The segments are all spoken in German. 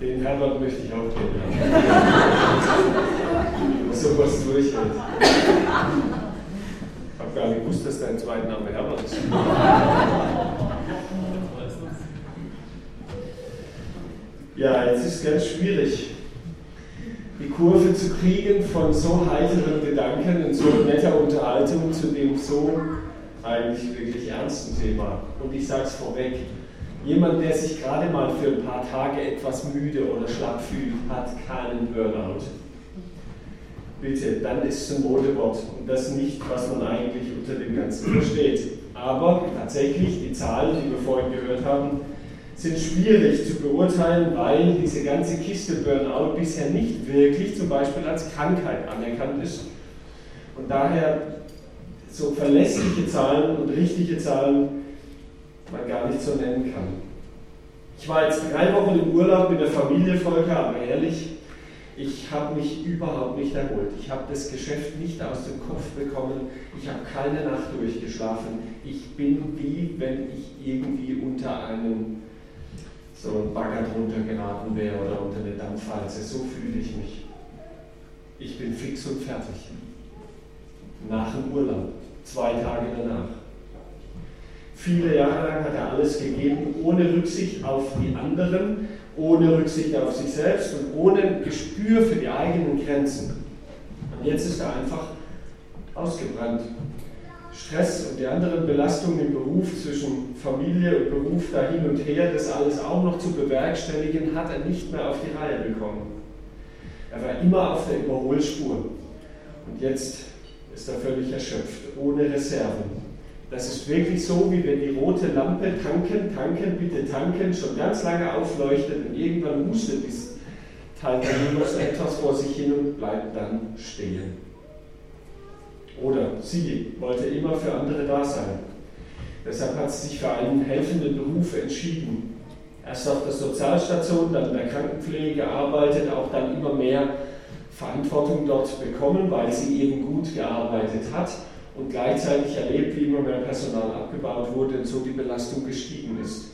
Den Herbert möchte ich auch kennenlernen. Was sowas durchhält. Ich habe gar nicht gewusst, dass dein zweiter Name Herbert ist. Ja, jetzt ist es ganz schwierig, die Kurve zu kriegen von so heiteren Gedanken und so netter Unterhaltung zu dem so eigentlich wirklich ernsten Thema. Und ich sage es vorweg, jemand, der sich gerade mal für ein paar Tage etwas müde oder schlapp fühlt, hat keinen Burnout. Bitte, dann ist es ein Modewort und das nicht, was man eigentlich unter dem Ganzen versteht. Aber tatsächlich, die Zahlen, die wir vorhin gehört haben, sind schwierig zu beurteilen, weil diese ganze Kiste Burnout bisher nicht wirklich zum Beispiel als Krankheit anerkannt ist. Und daher so verlässliche Zahlen und richtige Zahlen man gar nicht so nennen kann. Ich war jetzt drei Wochen im Urlaub mit der Familie, Volker, aber ehrlich, ich habe mich überhaupt nicht erholt. Ich habe das Geschäft nicht aus dem Kopf bekommen. Ich habe keine Nacht durchgeschlafen. Ich bin wie wenn ich irgendwie unter einem so ein Bagger drunter geraten wäre oder unter eine Dampfwalze. So fühle ich mich. Ich bin fix und fertig. Nach dem Urlaub, zwei Tage danach. Viele Jahre lang hat er alles gegeben, ohne Rücksicht auf die anderen, ohne Rücksicht auf sich selbst und ohne Gespür für die eigenen Grenzen. Und jetzt ist er einfach ausgebrannt. Stress und die anderen Belastungen im Beruf zwischen Familie und Beruf da hin und her, das alles auch noch zu bewerkstelligen, hat er nicht mehr auf die Reihe bekommen. Er war immer auf der Überholspur. Und jetzt ist er völlig erschöpft, ohne Reserven. Das ist wirklich so, wie wenn die rote Lampe tanken, tanken, bitte tanken, schon ganz lange aufleuchtet und irgendwann hustet Teil Minus etwas vor sich hin und bleibt dann stehen. Oder sie wollte immer für andere da sein. Deshalb hat sie sich für einen helfenden Beruf entschieden. Erst auf der Sozialstation, dann in der Krankenpflege gearbeitet, auch dann immer mehr Verantwortung dort bekommen, weil sie eben gut gearbeitet hat und gleichzeitig erlebt, wie immer mehr Personal abgebaut wurde und so die Belastung gestiegen ist.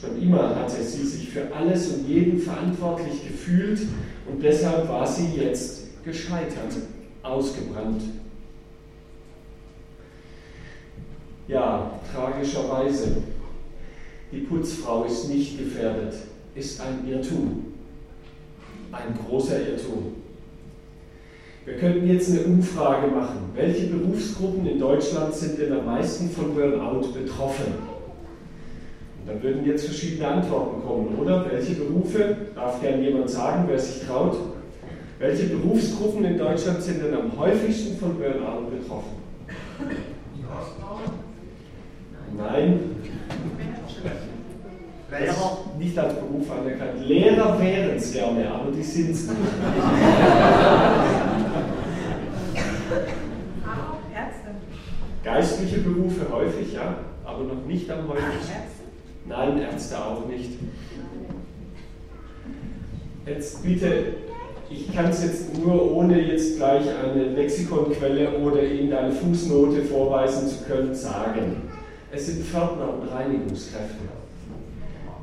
Schon immer hatte sie sich für alles und jeden verantwortlich gefühlt und deshalb war sie jetzt gescheitert, ausgebrannt. Ja, tragischerweise, die Putzfrau ist nicht gefährdet, ist ein Irrtum, ein großer Irrtum. Wir könnten jetzt eine Umfrage machen. Welche Berufsgruppen in Deutschland sind denn am meisten von Burnout betroffen? Und dann würden jetzt verschiedene Antworten kommen, oder? Welche Berufe, darf gern jemand sagen, wer sich traut? Welche Berufsgruppen in Deutschland sind denn am häufigsten von Burnout betroffen? Nein. Lehrer? Nicht als Beruf anerkannt. Lehrer wären es gerne, aber die sind es nicht. Geistliche Berufe häufig, ja, aber noch nicht am häufigsten. Nein, Ärzte auch nicht. Jetzt bitte, ich kann es jetzt nur ohne jetzt gleich eine Lexikonquelle oder Ihnen eine Fußnote vorweisen zu können, sagen. Es sind Pförtner und Reinigungskräfte.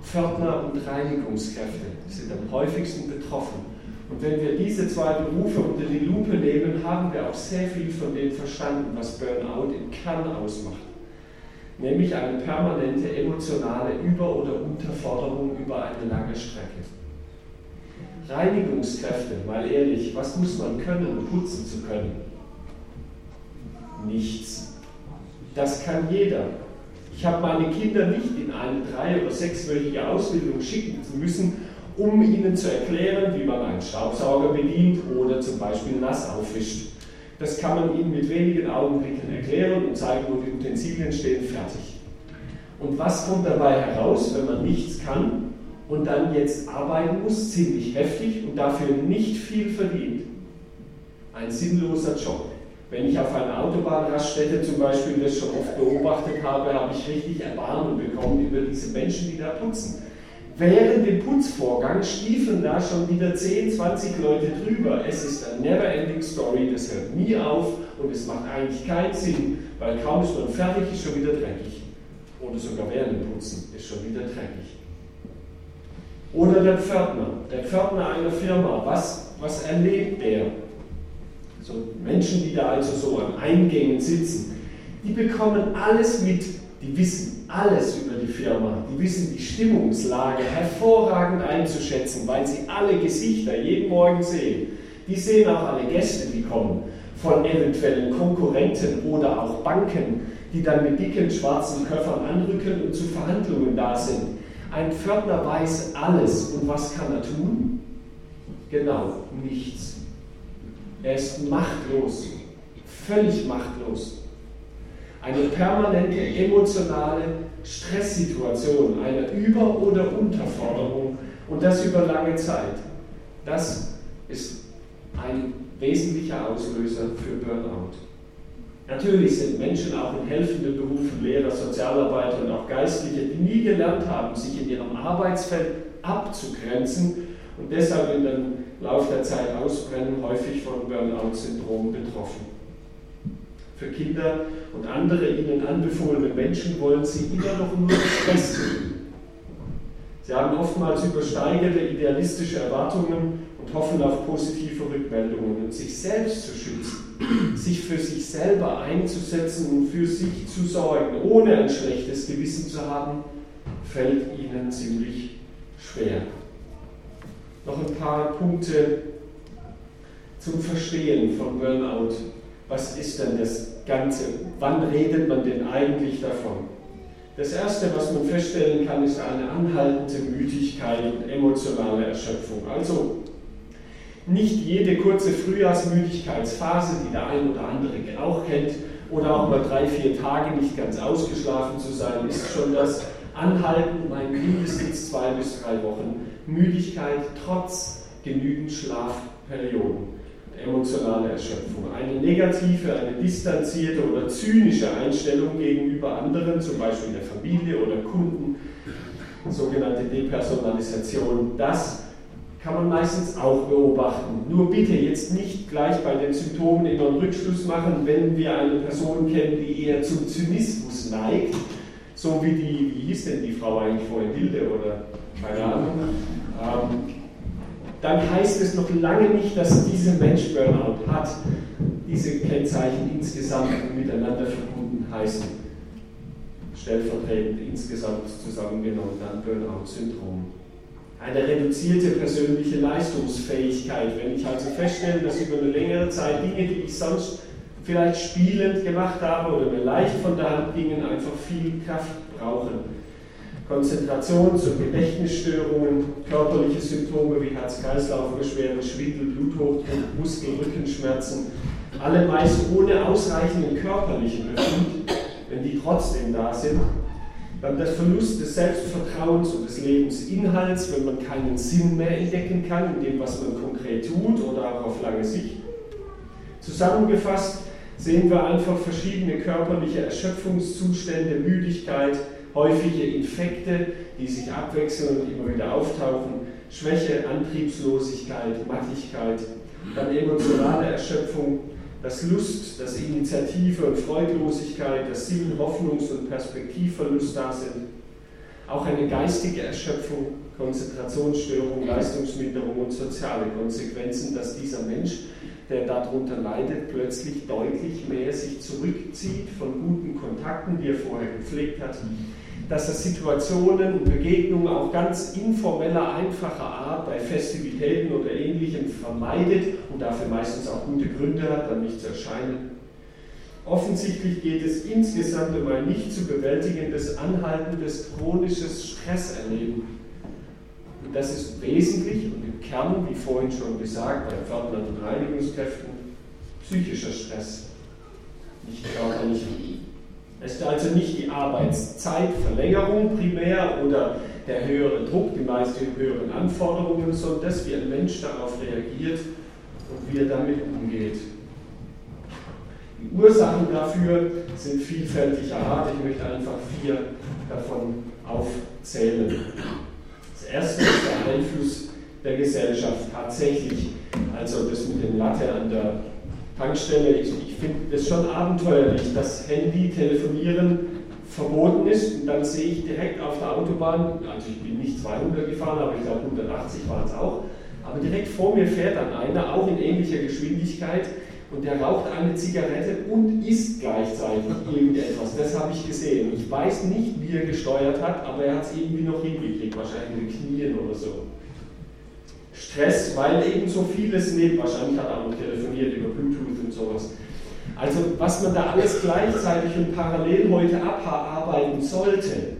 Pförtner und Reinigungskräfte sind am häufigsten betroffen. Und wenn wir diese zwei Berufe unter die Lupe nehmen, haben wir auch sehr viel von dem verstanden, was Burnout im Kern ausmacht. Nämlich eine permanente emotionale Über- oder Unterforderung über eine lange Strecke. Reinigungskräfte, mal ehrlich, was muss man können, um putzen zu können? Nichts. Das kann jeder. Ich habe meine Kinder nicht in eine drei- oder sechswöchige Ausbildung schicken müssen, um ihnen zu erklären, wie man einen Staubsauger bedient oder zum Beispiel nass aufwischt. Das kann man ihnen mit wenigen Augenblicken erklären und zeigen, wo die Utensilien stehen, fertig. Und was kommt dabei heraus, wenn man nichts kann und dann jetzt arbeiten muss, ziemlich heftig und dafür nicht viel verdient? Ein sinnloser Job. Wenn ich auf einer Autobahnraststätte zum Beispiel das schon oft beobachtet habe, habe ich richtig Erbarmen bekommen über diese Menschen, die da putzen. Während dem Putzvorgang stiefeln da schon wieder 10, 20 Leute drüber. Es ist eine never-ending Story, das hört nie auf und es macht eigentlich keinen Sinn, weil kaum ist man fertig, ist schon wieder dreckig. Oder sogar während dem Putzen ist schon wieder dreckig. Oder der Pförtner, der Pförtner einer Firma, was, was erlebt der? So Menschen, die da also so an Eingängen sitzen, die bekommen alles mit, die wissen alles über die Firma, die wissen die Stimmungslage hervorragend einzuschätzen, weil sie alle Gesichter jeden Morgen sehen. Die sehen auch alle Gäste, die kommen, von eventuellen Konkurrenten oder auch Banken, die dann mit dicken schwarzen Köffern anrücken und zu Verhandlungen da sind. Ein Pförtner weiß alles. Und was kann er tun? Genau, nichts. Er ist machtlos, völlig machtlos. Eine permanente emotionale Stresssituation, eine Über- oder Unterforderung und das über lange Zeit. Das ist ein wesentlicher Auslöser für Burnout. Natürlich sind Menschen auch in helfenden Berufen, Lehrer, Sozialarbeiter und auch Geistliche, die nie gelernt haben, sich in ihrem Arbeitsfeld abzugrenzen und deshalb in den Lauf der Zeit ausbrennen, häufig von Burnout-Syndrom betroffen. Für Kinder und andere ihnen anbefohlene Menschen wollen sie immer noch nur das Beste. Sie haben oftmals übersteigerte idealistische Erwartungen und hoffen auf positive Rückmeldungen und sich selbst zu schützen, sich für sich selber einzusetzen und für sich zu sorgen, ohne ein schlechtes Gewissen zu haben, fällt ihnen ziemlich schwer. Noch ein paar Punkte zum Verstehen von Burnout. Was ist denn das Ganze? Wann redet man denn eigentlich davon? Das Erste, was man feststellen kann, ist eine anhaltende Müdigkeit und emotionale Erschöpfung. Also nicht jede kurze Frühjahrsmüdigkeitsphase, die der ein oder andere auch kennt, oder auch mal drei, vier Tage nicht ganz ausgeschlafen zu sein, ist schon das Anhalten, mein mindestens zwei bis drei Wochen Müdigkeit trotz genügend Schlafperioden emotionale Erschöpfung. Eine negative, eine distanzierte oder zynische Einstellung gegenüber anderen, zum Beispiel der Familie oder Kunden, sogenannte Depersonalisation, das kann man meistens auch beobachten. Nur bitte jetzt nicht gleich bei den Symptomen immer einen Rückschluss machen, wenn wir eine Person kennen, die eher zum Zynismus neigt, so wie die, wie hieß denn die Frau eigentlich vorhin, Hilde oder keine Ahnung, ähm, dann heißt es noch lange nicht, dass dieser Mensch Burnout hat. Diese Kennzeichen insgesamt miteinander verbunden heißen stellvertretend insgesamt zusammengenommen dann Burnout-Syndrom eine reduzierte persönliche Leistungsfähigkeit. Wenn ich also feststelle, dass über eine längere Zeit Dinge, die ich sonst vielleicht spielend gemacht habe oder mir leicht von der Hand gingen, einfach viel Kraft brauchen. Konzentrations- und Gedächtnisstörungen, körperliche Symptome wie Herz-Kreislauf-Beschwerden, Schwindel, Bluthochdruck, Muskel-, Rückenschmerzen, alle meist ohne ausreichenden körperlichen Befund, wenn die trotzdem da sind, dann der Verlust des Selbstvertrauens und des Lebensinhalts, wenn man keinen Sinn mehr entdecken kann in dem, was man konkret tut oder auch auf lange Sicht. Zusammengefasst sehen wir einfach verschiedene körperliche Erschöpfungszustände, Müdigkeit, häufige Infekte, die sich abwechseln und immer wieder auftauchen, Schwäche, Antriebslosigkeit, Mattigkeit, dann emotionale Erschöpfung, dass Lust, dass Initiative und Freudlosigkeit, dass Sinn, Hoffnungs- und Perspektivverlust da sind. Auch eine geistige Erschöpfung, Konzentrationsstörung, Leistungsminderung und soziale Konsequenzen, dass dieser Mensch, der darunter leidet, plötzlich deutlich mehr sich zurückzieht von guten Kontakten, die er vorher gepflegt hat, dass er Situationen und Begegnungen auch ganz informeller, einfacher Art bei Festivitäten oder Ähnlichem vermeidet und dafür meistens auch gute Gründe hat, dann nicht zu erscheinen. Offensichtlich geht es insgesamt um ein nicht zu bewältigendes, anhaltendes, chronisches Stresserleben. Und das ist wesentlich und im Kern, wie vorhin schon gesagt, bei Pförtnern und Reinigungskräften, psychischer Stress, nicht körperlicher. Es ist also nicht die Arbeitszeitverlängerung primär oder der höhere Druck, die meisten höheren Anforderungen, sondern dass wie ein Mensch darauf reagiert und wie er damit umgeht. Die Ursachen dafür sind vielfältiger Art. Ich möchte einfach vier davon aufzählen. Das erste ist der Einfluss der Gesellschaft tatsächlich. Also das mit dem Latte an der Tankstelle, ich, finde das schon abenteuerlich, dass Handy, Telefonieren verboten ist und dann sehe ich direkt auf der Autobahn, also ich bin nicht 200 gefahren, aber ich glaube 180 waren es auch, aber direkt vor mir fährt dann einer, auch in ähnlicher Geschwindigkeit, und der raucht eine Zigarette und isst gleichzeitig irgendetwas. Das habe ich gesehen. Ich weiß nicht, wie er gesteuert hat, aber er hat es irgendwie noch hingekriegt, wahrscheinlich mit Knien oder so. Stress, weil eben so vieles lebt. Wahrscheinlich hat er auch telefoniert über Bluetooth und sowas. Also was man da alles gleichzeitig und parallel heute abarbeiten sollte,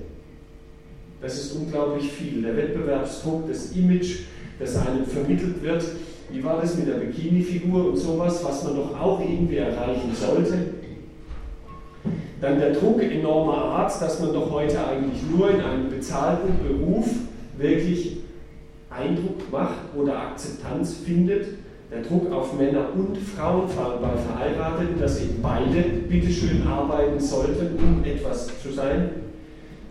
das ist unglaublich viel. Der Wettbewerbsdruck, das Image, das einem vermittelt wird, wie war das mit der Bikini-Figur und sowas, was man doch auch irgendwie erreichen sollte. Dann der Druck enormer Art, dass man doch heute eigentlich nur in einem bezahlten Beruf wirklich Eindruck macht oder Akzeptanz findet. Der Druck auf Männer und Frauen, vor allem bei Verheirateten, dass eben beide bitteschön arbeiten sollten, um etwas zu sein.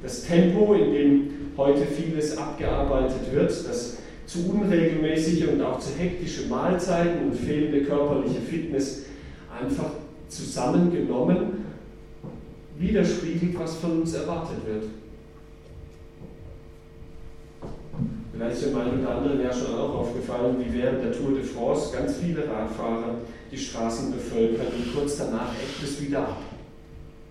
Das Tempo, in dem heute vieles abgearbeitet wird, das zu unregelmäßige und auch zu hektische Mahlzeiten und fehlende körperliche Fitness einfach zusammengenommen widerspiegelt, was von uns erwartet wird. Vielleicht ist dem einen oder anderen ja schon auch aufgefallen, wie während der Tour de France ganz viele Radfahrer die Straßen bevölkern und kurz danach ebbt es wieder ab.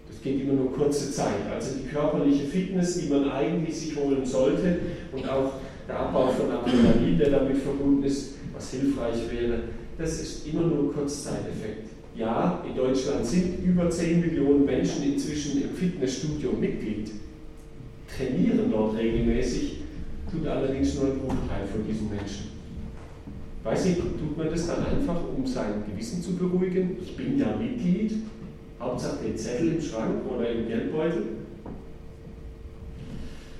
Das geht immer nur kurze Zeit. Also die körperliche Fitness, die man eigentlich sich holen sollte und auch der Abbau von Adrenalin, der damit verbunden ist, was hilfreich wäre, das ist immer nur Kurzzeiteffekt. Ja, in Deutschland sind über 10 Millionen Menschen inzwischen im Fitnessstudio Mitglied, trainieren dort regelmäßig, tut allerdings nur ein Bruchteil von diesen Menschen. Weiß ich, tut man das dann einfach, um sein Gewissen zu beruhigen? Ich bin ja Mitglied, Hauptsache den Zettel im Schrank oder im Geldbeutel.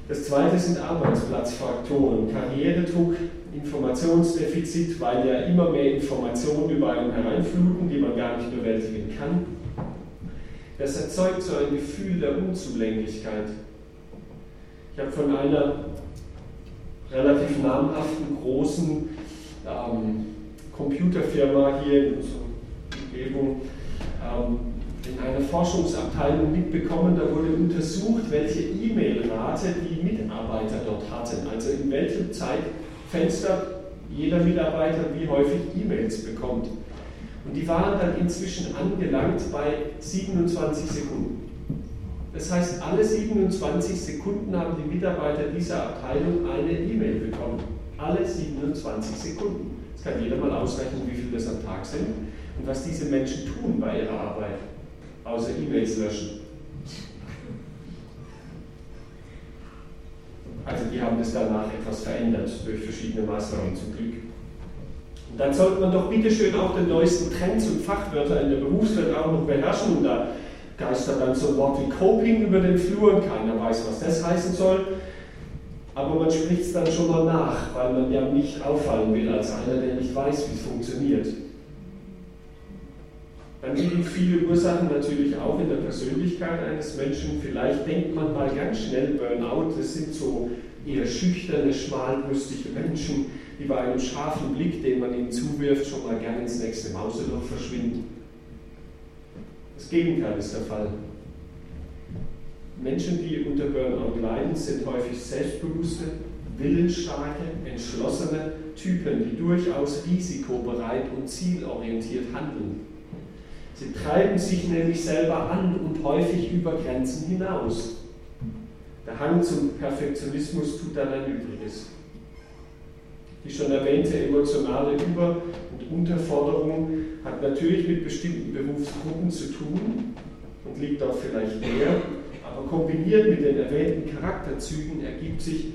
Das zweite sind Arbeitsplatzfaktoren, Karrieredruck, Informationsdefizit, weil ja immer mehr Informationen über einen hereinfluten, die man gar nicht bewältigen kann. Das erzeugt so ein Gefühl der Unzulänglichkeit. Ich habe von einer relativ namhaften großen ähm, Computerfirma hier in unserer Umgebung ähm, in einer Forschungsabteilung mitbekommen, da wurde untersucht, welche E-Mail-Rate die Mitarbeiter dort hatten. Also in welchem Zeitfenster jeder Mitarbeiter wie häufig E-Mails bekommt. Und die waren dann inzwischen angelangt bei 27 Sekunden. Das heißt, alle 27 Sekunden haben die Mitarbeiter dieser Abteilung eine E-Mail bekommen. Alle 27 Sekunden. Das kann jeder mal ausrechnen, wie viel das am Tag sind und was diese Menschen tun bei ihrer Arbeit außer E-Mails löschen. Also die haben das danach etwas verändert durch verschiedene Maßnahmen zum Glück. Und dann sollte man doch bitteschön auch den neuesten Trends und Fachwörter in der Berufswelt auch noch beherrschen. Und da geistert dann so ein Wort wie Coping über den Flur keiner weiß, was das heißen soll. Aber man spricht es dann schon mal nach, weil man ja nicht auffallen will als einer, der nicht weiß, wie es funktioniert. Dann liegen viele Ursachen natürlich auch in der Persönlichkeit eines Menschen. Vielleicht denkt man mal ganz schnell, Burnout, das sind so eher schüchterne, schmalbrüstige Menschen, die bei einem scharfen Blick, den man ihnen zuwirft, schon mal gerne ins nächste Mauseloch verschwinden. Das Gegenteil ist der Fall. Menschen, die unter Burnout leiden, sind häufig selbstbewusste, willensstarke, entschlossene Typen, die durchaus risikobereit und zielorientiert handeln. Sie treiben sich nämlich selber an und häufig über Grenzen hinaus. Der Hang zum Perfektionismus tut dann ein Übriges. Die schon erwähnte emotionale Über- und Unterforderung hat natürlich mit bestimmten Berufsgruppen zu tun und liegt auch vielleicht näher, aber kombiniert mit den erwähnten Charakterzügen ergibt sich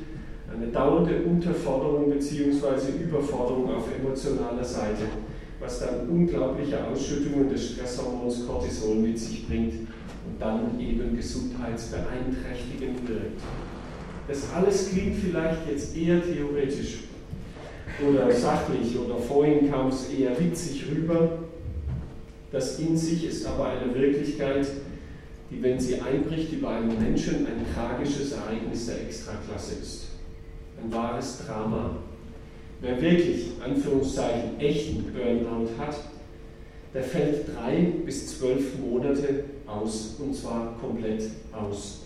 eine dauernde Unterforderung bzw. Überforderung auf emotionaler Seite was dann unglaubliche Ausschüttungen des Stresshormons Cortisol mit sich bringt und dann eben gesundheitsbeeinträchtigend wirkt. Das alles klingt vielleicht jetzt eher theoretisch oder sachlich oder vorhin kam es eher witzig rüber. Das in sich ist aber eine Wirklichkeit, die, wenn sie einbricht über einen Menschen, ein tragisches Ereignis der Extraklasse ist. Ein wahres Drama. Wer wirklich, Anführungszeichen, echten Burnout hat, der fällt drei bis zwölf Monate aus, und zwar komplett aus.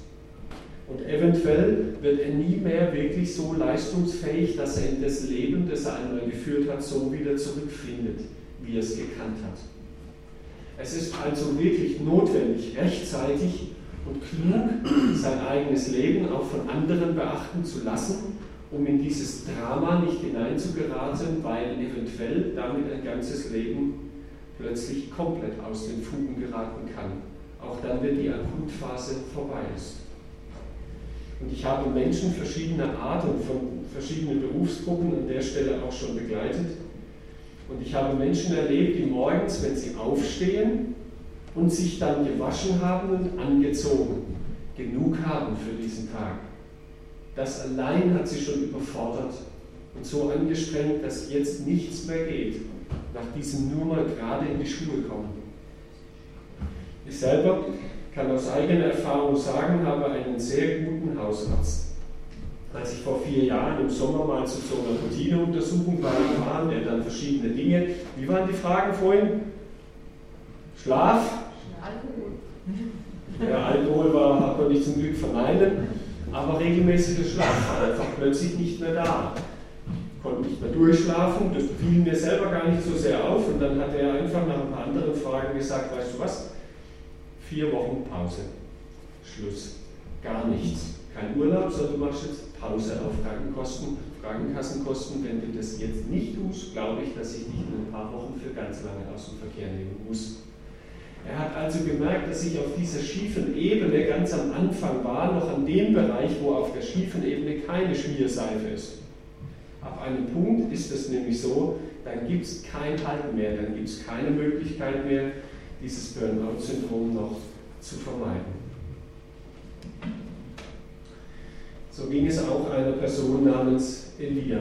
Und eventuell wird er nie mehr wirklich so leistungsfähig, dass er in das Leben, das er einmal geführt hat, so wieder zurückfindet, wie er es gekannt hat. Es ist also wirklich notwendig, rechtzeitig und klug sein eigenes Leben auch von anderen beachten zu lassen, um in dieses Drama nicht hineinzugeraten, weil eventuell damit ein ganzes Leben plötzlich komplett aus den Fugen geraten kann. Auch dann, wenn die Akutphase vorbei ist. Und ich habe Menschen verschiedener Art und von verschiedenen Berufsgruppen an der Stelle auch schon begleitet. Und ich habe Menschen erlebt, die morgens, wenn sie aufstehen und sich dann gewaschen haben und angezogen, genug haben für diesen Tag. Das allein hat sie schon überfordert und so angestrengt, dass jetzt nichts mehr geht, nach diesem nur mal gerade in die Schule kommen. Ich selber kann aus eigener Erfahrung sagen, habe einen sehr guten Hausarzt. Als ich vor vier Jahren im Sommer mal zu so einer Routineuntersuchung war, waren er dann verschiedene Dinge. Wie waren die Fragen vorhin? Schlaf? Alkohol. Ja, Alkohol war, hat man nicht zum Glück verneinen, aber regelmäßiger Schlaf war einfach plötzlich nicht mehr da. Ich konnte nicht mehr durchschlafen, das fiel mir selber gar nicht so sehr auf und dann hat er einfach nach ein paar anderen Fragen gesagt, weißt du was, Vier Wochen Pause. Schluss. Gar nichts. Kein Urlaub, sondern du machst jetzt Pause auf Krankenkosten, Krankenkassenkosten. Wenn du das jetzt nicht tust, glaube ich, dass ich dich in ein paar Wochen für ganz lange aus dem Verkehr nehmen muss. Er hat also gemerkt, dass ich auf dieser schiefen Ebene ganz am Anfang war, noch an dem Bereich, wo auf der schiefen Ebene keine Schmierseife ist. Ab einem Punkt ist es nämlich so, dann gibt es kein Halt mehr, dann gibt es keine Möglichkeit mehr, dieses Burnout-Syndrom noch zu vermeiden. So ging es auch einer Person namens Elia.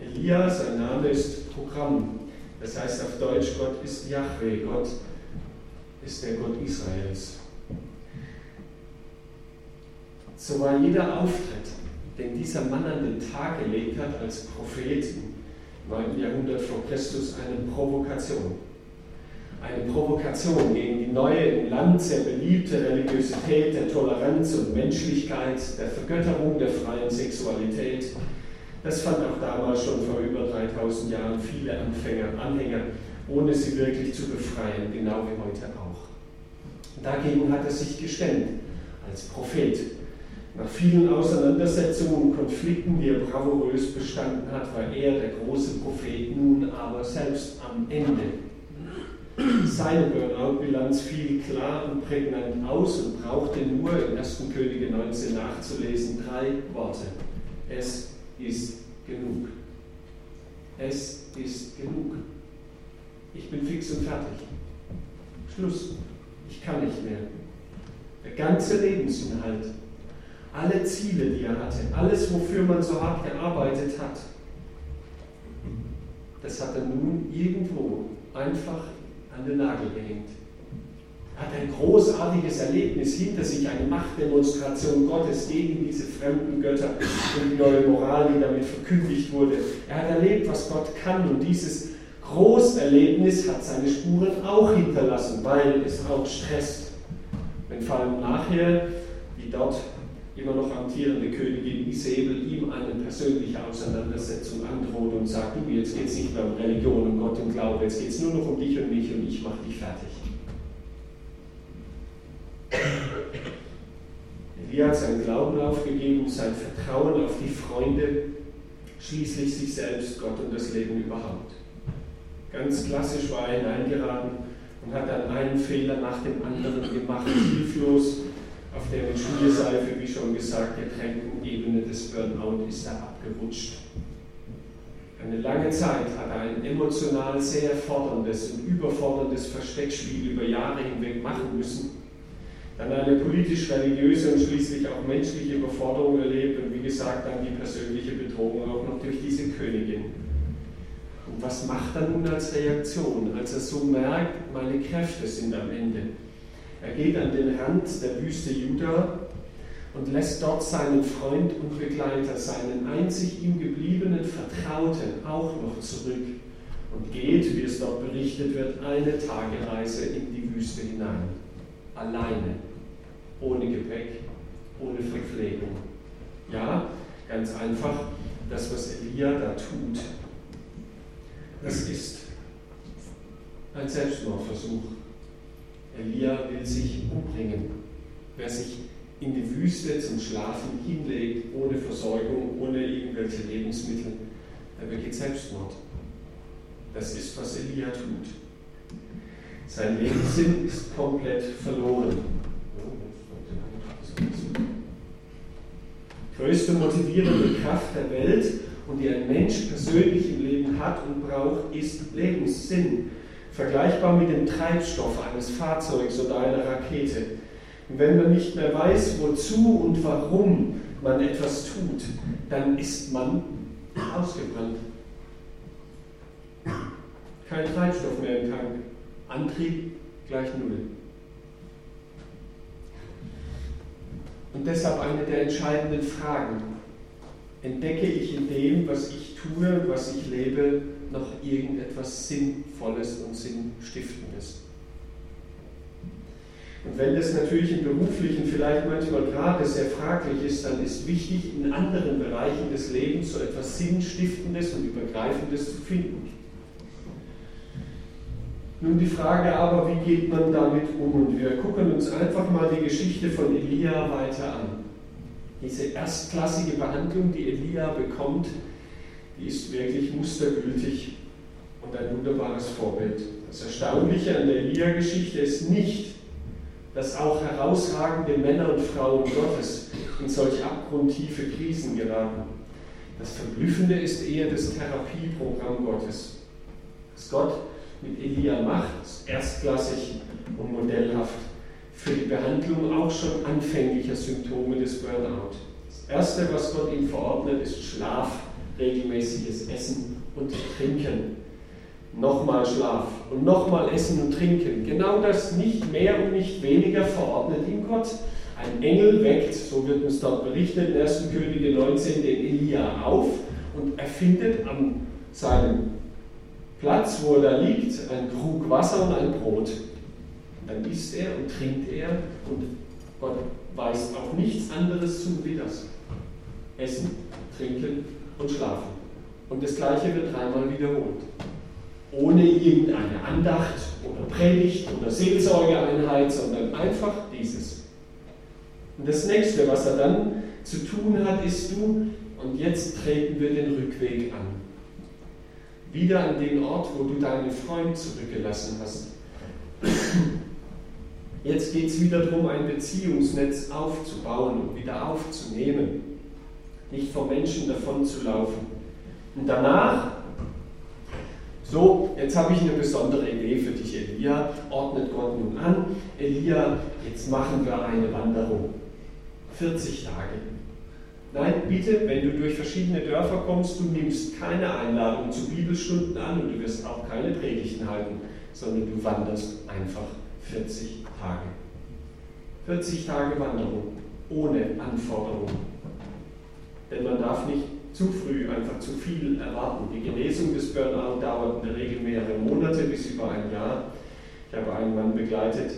Elia, sein Name ist Programm. Das heißt auf Deutsch, Gott ist Yahweh, Gott ist der Gott Israels. So war jeder Auftritt, den dieser Mann an den Tag gelegt hat als Prophet im 9. Jahrhundert vor Christus, eine Provokation eine Provokation gegen die neue im Land sehr beliebte Religiosität der Toleranz und Menschlichkeit, der Vergötterung der freien Sexualität. Das fand auch damals schon vor über 3000 Jahren viele Anfänger, Anhänger, ohne sie wirklich zu befreien, genau wie heute auch. Dagegen hat er sich gestemmt als Prophet. Nach vielen Auseinandersetzungen und Konflikten, die er bravourös bestanden hat, war er der große Prophet nun aber selbst am Ende seine Burnout-Bilanz fiel klar und prägnant aus und brauchte nur in 1. Könige 19 nachzulesen drei Worte. Es ist genug. Es ist genug. Ich bin fix und fertig. Schluss. Ich kann nicht mehr. Der ganze Lebensinhalt, alle Ziele, die er hatte, alles, wofür man so hart gearbeitet hat, das hat er nun irgendwo einfach an den Nagel gehängt. Er hat ein großartiges Erlebnis hinter sich, eine Machtdemonstration Gottes gegen diese fremden Götter und die neue Moral, die damit verkündigt wurde. Er hat erlebt, was Gott kann und dieses Großerlebnis hat seine Spuren auch hinterlassen, weil es auch stresst. Wenn vor allem nachher, wie dort immer noch amtierende Königin Isabel ihm eine persönliche Auseinandersetzung androht und sagt, du, jetzt geht es nicht mehr um Religion, um Gott und Glaube, jetzt geht es nur noch um dich und mich und ich mache dich fertig. Elia hat seinen Glauben aufgegeben, sein Vertrauen auf die Freunde, schließlich sich selbst, Gott und das Leben überhaupt. Ganz klassisch war er hineingeraten und hat dann einen Fehler nach dem anderen gemacht, hilflos auf der mit Schmierseife, wie schon gesagt, getränkten Ebene des Burnout ist er abgerutscht. Eine lange Zeit hat er ein emotional sehr forderndes und überforderndes Versteckspiel über Jahre hinweg machen müssen. Dann eine politisch-religiöse und schließlich auch menschliche Überforderung erlebt und wie gesagt dann die persönliche Bedrohung auch noch durch diese Königin. Und was macht er nun als Reaktion, als er so merkt, meine Kräfte sind am Ende? Er geht an den Rand der Wüste Juda und lässt dort seinen Freund und Begleiter, seinen einzig ihm gebliebenen Vertrauten auch noch zurück und geht, wie es dort berichtet wird, eine Tagereise in die Wüste hinein. alleine, ohne Gepäck, ohne Verpflegung. Ja, ganz einfach, das, was Elia da tut, das ist ein Selbstmordversuch. Elia will sich umbringen. Wer sich in die Wüste zum Schlafen hinlegt, ohne Versorgung, ohne irgendwelche Lebensmittel, der begeht Selbstmord. Das ist, was Elia tut. Sein Lebenssinn ist komplett verloren. Größte motivierende Kraft der Welt und die ein Mensch persönlich im Leben hat und braucht, ist Lebenssinn. Vergleichbar mit dem Treibstoff eines Fahrzeugs oder einer Rakete. Und wenn man nicht mehr weiß, wozu und warum man etwas tut, dann ist man ausgebrannt. Kein Treibstoff mehr im Tank. Antrieb gleich Null. Und deshalb eine der entscheidenden Fragen. Entdecke ich in dem, was ich tue, was ich lebe, noch irgendetwas Sinnvolles und Sinnstiftendes? Und wenn das natürlich im beruflichen vielleicht manchmal gerade sehr fraglich ist, dann ist wichtig, in anderen Bereichen des Lebens so etwas Sinnstiftendes und Übergreifendes zu finden. Nun die Frage aber, wie geht man damit um? Und wir gucken uns einfach mal die Geschichte von Elia weiter an. Diese erstklassige Behandlung, die Elia bekommt, die ist wirklich mustergültig und ein wunderbares Vorbild. Das Erstaunliche an der Elia-Geschichte ist nicht, dass auch herausragende Männer und Frauen Gottes in solch abgrundtiefe Krisen geraten. Das Verblüffende ist eher das Therapieprogramm Gottes. Dass Gott mit Elia macht, ist erstklassig und modellhaft für die Behandlung auch schon anfänglicher Symptome des Burnout. Das Erste, was Gott ihm verordnet, ist Schlaf, regelmäßiges Essen und Trinken. Nochmal Schlaf und nochmal Essen und Trinken. Genau das nicht mehr und nicht weniger verordnet ihm Gott. Ein Engel weckt, so wird uns dort berichtet, in 1. Könige 19, den Elia auf und erfindet an seinem Platz, wo er da liegt, ein Krug Wasser und ein Brot. Dann isst er und trinkt er und Gott weiß auch nichts anderes zu wie das. Essen, trinken und schlafen. Und das Gleiche wird dreimal wiederholt. Ohne irgendeine Andacht oder Predigt oder Seelsorgeeinheit, sondern einfach dieses. Und das nächste, was er dann zu tun hat, ist du, und jetzt treten wir den Rückweg an wieder an den Ort, wo du deinen Freund zurückgelassen hast. Jetzt geht es wieder darum, ein Beziehungsnetz aufzubauen und wieder aufzunehmen, nicht vom Menschen davon zu laufen. Und danach, so, jetzt habe ich eine besondere Idee für dich, Elia, ordnet Gott nun an. Elia, jetzt machen wir eine Wanderung. 40 Tage. Nein, bitte, wenn du durch verschiedene Dörfer kommst, du nimmst keine Einladung zu Bibelstunden an und du wirst auch keine Predigten halten, sondern du wanderst einfach 40 Tage. 40 Tage Wanderung ohne Anforderungen. Denn man darf nicht zu früh einfach zu viel erwarten. Die Genesung des Burnout dauert in der Regel mehrere Monate bis über ein Jahr. Ich habe einen Mann begleitet,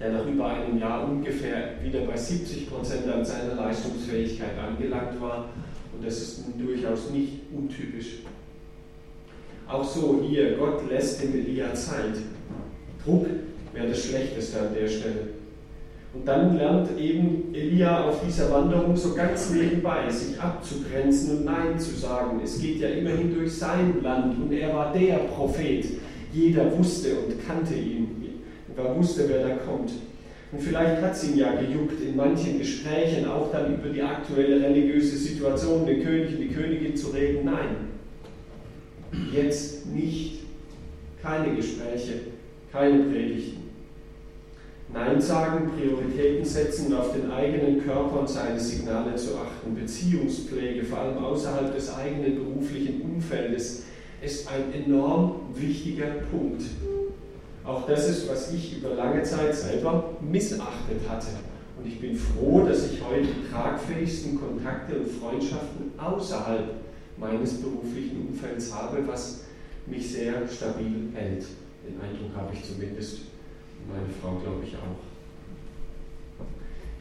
der nach über einem Jahr ungefähr wieder bei 70 Prozent an seiner Leistungsfähigkeit angelangt war. Und das ist durchaus nicht untypisch. Auch so hier, Gott lässt dem Elia Zeit. Druck wäre das Schlechteste an der Stelle. Und dann lernt eben Elia auf dieser Wanderung so ganz nebenbei, sich abzugrenzen und Nein zu sagen. Es geht ja immerhin durch sein Land und er war der Prophet. Jeder wusste und kannte ihn wer wusste, wer da kommt. Und vielleicht hat es ihn ja gejuckt, in manchen Gesprächen auch dann über die aktuelle religiöse Situation, den König und die Königin zu reden. Nein, jetzt nicht. Keine Gespräche, keine Predigten. Nein sagen, Prioritäten setzen und auf den eigenen Körper und seine Signale zu achten. Beziehungspflege, vor allem außerhalb des eigenen beruflichen Umfeldes, ist ein enorm wichtiger Punkt. Auch das ist, was ich über lange Zeit selber missachtet hatte. Und ich bin froh, dass ich heute die tragfähigsten Kontakte und Freundschaften außerhalb meines beruflichen Umfelds habe, was mich sehr stabil hält. Den Eindruck habe ich zumindest. Meine Frau, glaube ich, auch.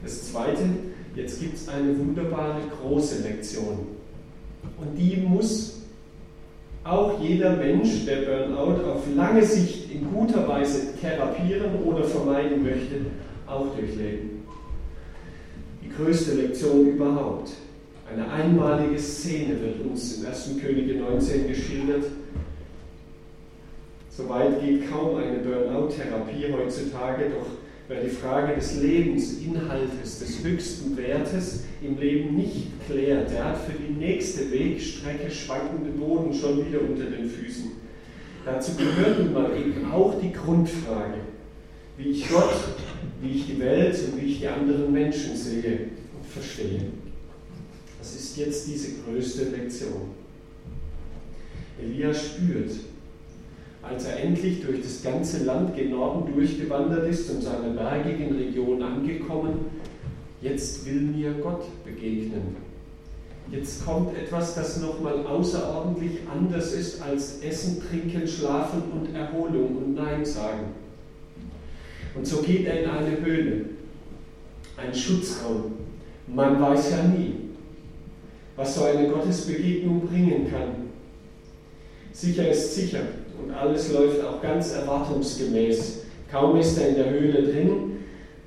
Das Zweite, jetzt gibt es eine wunderbare große Lektion. Und die muss auch jeder Mensch, der Burnout auf lange Sicht in guter Weise therapieren oder vermeiden möchte, auch durchleben. Die größte Lektion überhaupt. Eine einmalige Szene wird uns im 1. Könige 19 geschildert. Soweit geht kaum eine Burnout-Therapie heutzutage, doch wer die Frage des Lebensinhaltes, des höchsten Wertes im Leben nicht klärt, der hat für die nächste Wegstrecke schwankende Boden schon wieder unter den Füßen. Dazu gehört nun mal eben auch die Grundfrage, wie ich Gott, wie ich die Welt und wie ich die anderen Menschen sehe und verstehe. Das ist jetzt diese größte Lektion. Elia spürt, als er endlich durch das ganze Land gen Norden durchgewandert ist und seiner bergigen Region angekommen, jetzt will mir Gott begegnen. Jetzt kommt etwas, das nochmal außerordentlich anders ist als Essen, Trinken, Schlafen und Erholung und Nein sagen. Und so geht er in eine Höhle, ein Schutzraum. Man weiß ja nie, was so eine Gottesbegegnung bringen kann. Sicher ist sicher, und alles läuft auch ganz erwartungsgemäß. Kaum ist er in der Höhle drin,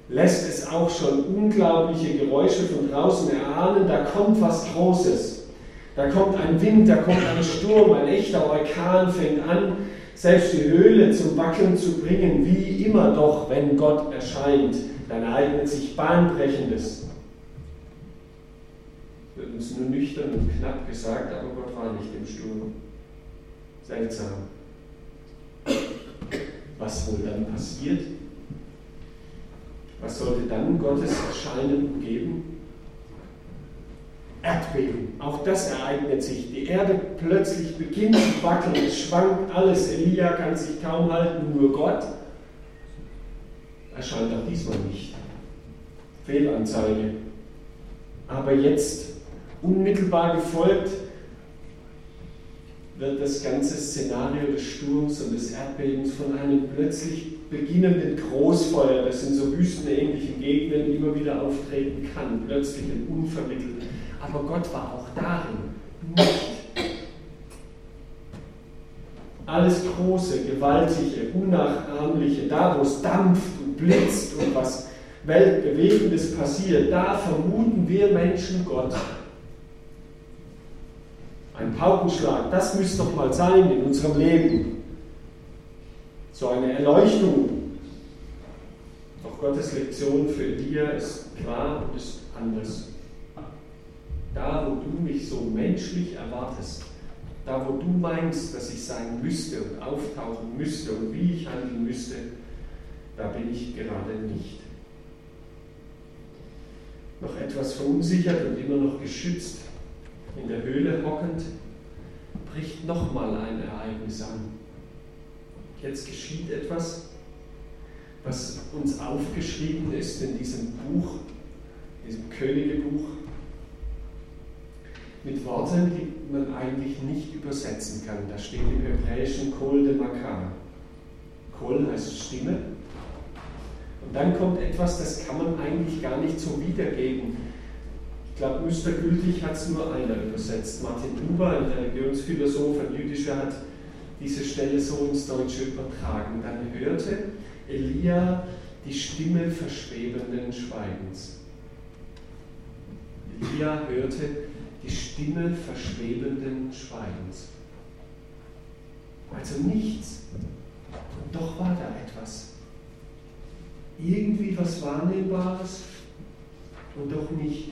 lässt es auch schon unglaubliche Geräusche von draußen erahnen, da kommt was Großes. Da kommt ein Wind, da kommt ein Sturm, ein echter Orkan fängt an, selbst die Höhle zum Wackeln zu bringen, wie immer doch, wenn Gott erscheint, dann ereignet sich Bahnbrechendes. Wird uns nur nüchtern und knapp gesagt, aber Gott war nicht im Sturm. Seltsam. Was wohl dann passiert? Was sollte dann Gottes Erscheinen umgeben? Erdbeben, auch das ereignet sich. Die Erde plötzlich beginnt zu wackeln, es schwankt alles. Elia kann sich kaum halten, nur Gott erscheint auch diesmal nicht. Fehlanzeige. Aber jetzt, unmittelbar gefolgt, wird das ganze Szenario des Sturms und des Erdbebens von einem plötzlich beginnenden Großfeuer, das in so wüstenähnlichen Gegenden immer wieder auftreten kann, plötzlich und unvermittelt. Aber Gott war auch darin nicht. Alles Große, Gewaltige, Unnachahmliche, da wo es dampft und blitzt und was Weltbewegendes passiert, da vermuten wir Menschen Gott ein Paukenschlag, das müsste doch mal sein in unserem Leben. So eine Erleuchtung. Doch Gottes Lektion für dir ist klar und ist anders. Da, wo du mich so menschlich erwartest, da, wo du meinst, dass ich sein müsste und auftauchen müsste und wie ich handeln müsste, da bin ich gerade nicht. Noch etwas verunsichert und immer noch geschützt in der Höhle hockend, bricht nochmal ein Ereignis an. Jetzt geschieht etwas, was uns aufgeschrieben ist in diesem Buch, diesem Königebuch, mit Worten, die man eigentlich nicht übersetzen kann. Da steht im Hebräischen Kol de Makar. Kol heißt Stimme. Und dann kommt etwas, das kann man eigentlich gar nicht so wiedergeben glaube, mustergültig hat es nur einer übersetzt. Martin Buber, ein Religionsphilosoph, ein jüdischer, hat diese Stelle so ins Deutsche übertragen. Dann hörte Elia die Stimme verschwebenden Schweigens. Elia hörte die Stimme verschwebenden Schweigens. Also nichts. Und doch war da etwas. Irgendwie was Wahrnehmbares und doch nicht.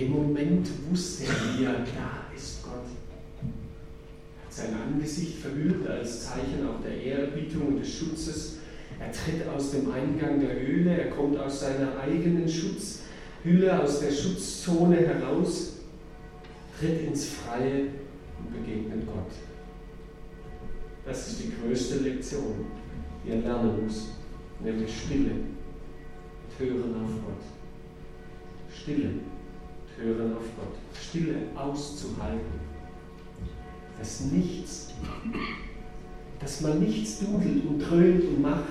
Dem Moment wusste er, da ist Gott. Er hat sein Angesicht verhüllt als Zeichen auch der Ehrerbietung und des Schutzes. Er tritt aus dem Eingang der Höhle, er kommt aus seiner eigenen Schutzhülle, aus der Schutzzone heraus, tritt ins Freie und begegnet Gott. Das ist die größte Lektion, die er lernen muss, nämlich Stille, Hören auf Gott. Stille hören auf Gott. Stille auszuhalten. Das Nichts dass man nichts dudelt und dröhnt und macht.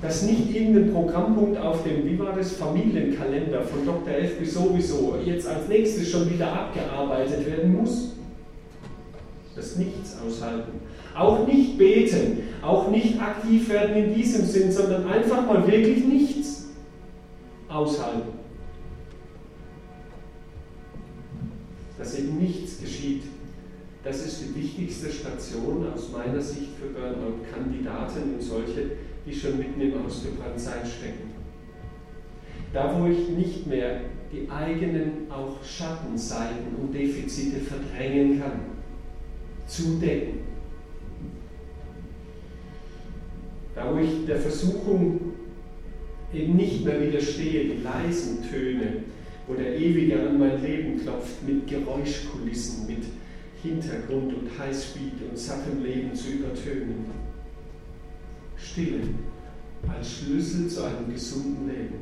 Dass nicht irgendein Programmpunkt auf dem, wie war das, Familienkalender von Dr. Elfby sowieso jetzt als nächstes schon wieder abgearbeitet werden muss. Das Nichts aushalten. Auch nicht beten, auch nicht aktiv werden in diesem Sinn, sondern einfach mal wirklich nichts aushalten. Dass eben nichts geschieht. Das ist die wichtigste Station aus meiner Sicht für Burnout-Kandidaten und solche, die schon mitten im Ausgebranntsein stecken. Da, wo ich nicht mehr die eigenen auch Schattenseiten und Defizite verdrängen kann, zudecken, Da wo ich der Versuchung eben nicht mehr widerstehe, die leisen Töne, wo der Ewige an mein Leben klopft, mit Geräuschkulissen, mit Hintergrund und Highspeed und sattem Leben zu übertönen. Stille als Schlüssel zu einem gesunden Leben.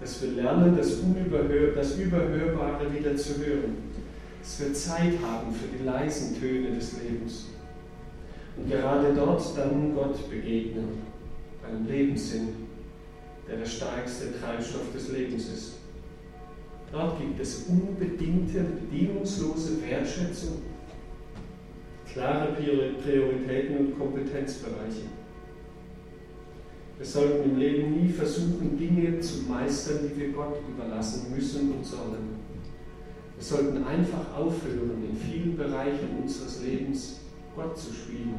Dass wir lernen, das, Unüberhör das Überhörbare wieder zu hören. Dass wir Zeit haben für die leisen Töne des Lebens und gerade dort dann Gott begegnen, einem Lebenssinn, der der stärkste Treibstoff des Lebens ist. Dort gibt es unbedingte, bedingungslose Wertschätzung, klare Prioritäten und Kompetenzbereiche. Wir sollten im Leben nie versuchen, Dinge zu meistern, die wir Gott überlassen müssen und sollen. Wir sollten einfach aufhören, in vielen Bereichen unseres Lebens Gott zu spielen,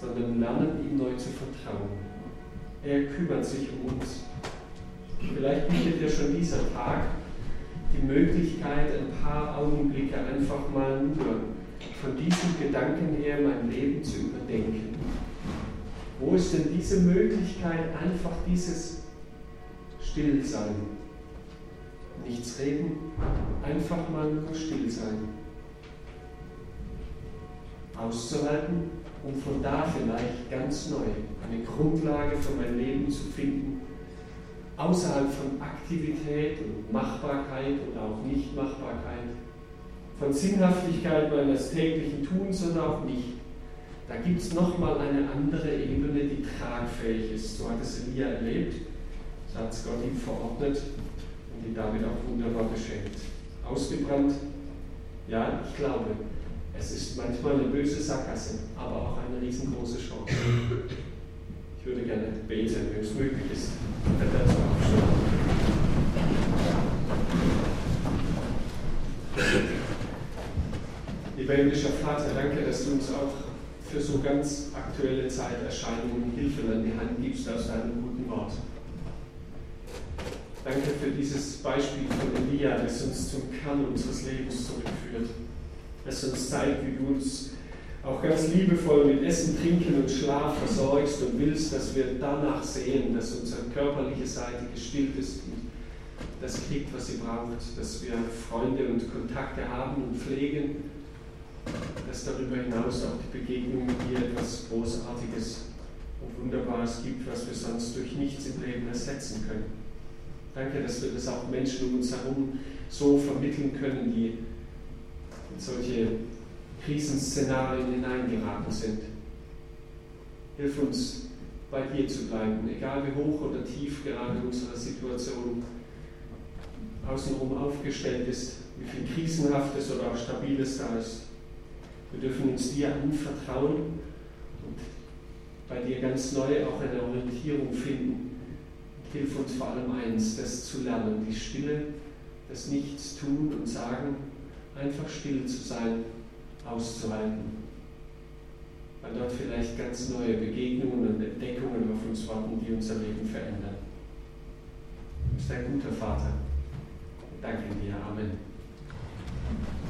sondern lernen, ihm neu zu vertrauen. Er kümmert sich um uns. Vielleicht bietet ja schon dieser Tag die Möglichkeit, ein paar Augenblicke einfach mal nur von diesem Gedanken her mein Leben zu überdenken. Wo ist denn diese Möglichkeit, einfach dieses Stillsein? Nichts reden, einfach mal nur still sein auszuhalten, um von da vielleicht ganz neu eine Grundlage für mein Leben zu finden, außerhalb von Aktivität und Machbarkeit und auch Nichtmachbarkeit, von Sinnhaftigkeit meines täglichen Tuns oder auch nicht. Da gibt es nochmal eine andere Ebene, die tragfähig ist. So hat es Elia erlebt, so hat es Gott ihm verordnet und die damit auch wunderbar geschenkt. Ausgebrannt, ja, ich glaube, es ist manchmal eine böse Sackgasse, aber auch eine riesengroße Chance. Ich würde gerne beten, wenn es möglich ist, wenn dazu Lieber himmlischer Vater, danke, dass du uns auch für so ganz aktuelle Zeiterscheinungen Hilfe an die Hand gibst aus deinem guten Wort. Danke für dieses Beispiel von Elia, das uns zum Kern unseres Lebens zurückführt das uns zeigt, wie du uns auch ganz liebevoll mit Essen, Trinken und Schlaf versorgst und willst, dass wir danach sehen, dass unsere körperliche Seite gestillt ist und das kriegt, was sie braucht, dass wir Freunde und Kontakte haben und pflegen, dass darüber hinaus auch die Begegnung mit dir etwas Großartiges und Wunderbares gibt, was wir sonst durch nichts im Leben ersetzen können. Danke, dass wir das auch Menschen um uns herum so vermitteln können, die solche Krisenszenarien hineingeraten sind. Hilf uns, bei dir zu bleiben, egal wie hoch oder tief gerade unsere Situation außenrum aufgestellt ist, wie viel Krisenhaftes oder auch Stabiles da ist. Wir dürfen uns dir anvertrauen und bei dir ganz neu auch eine Orientierung finden. Hilf uns vor allem eins, das zu lernen, die Stille, das Nichts tun und sagen, einfach still zu sein, auszuhalten. Weil dort vielleicht ganz neue Begegnungen und Entdeckungen auf uns warten, die unser Leben verändern. Du bist ein guter Vater. Danke dir. Amen.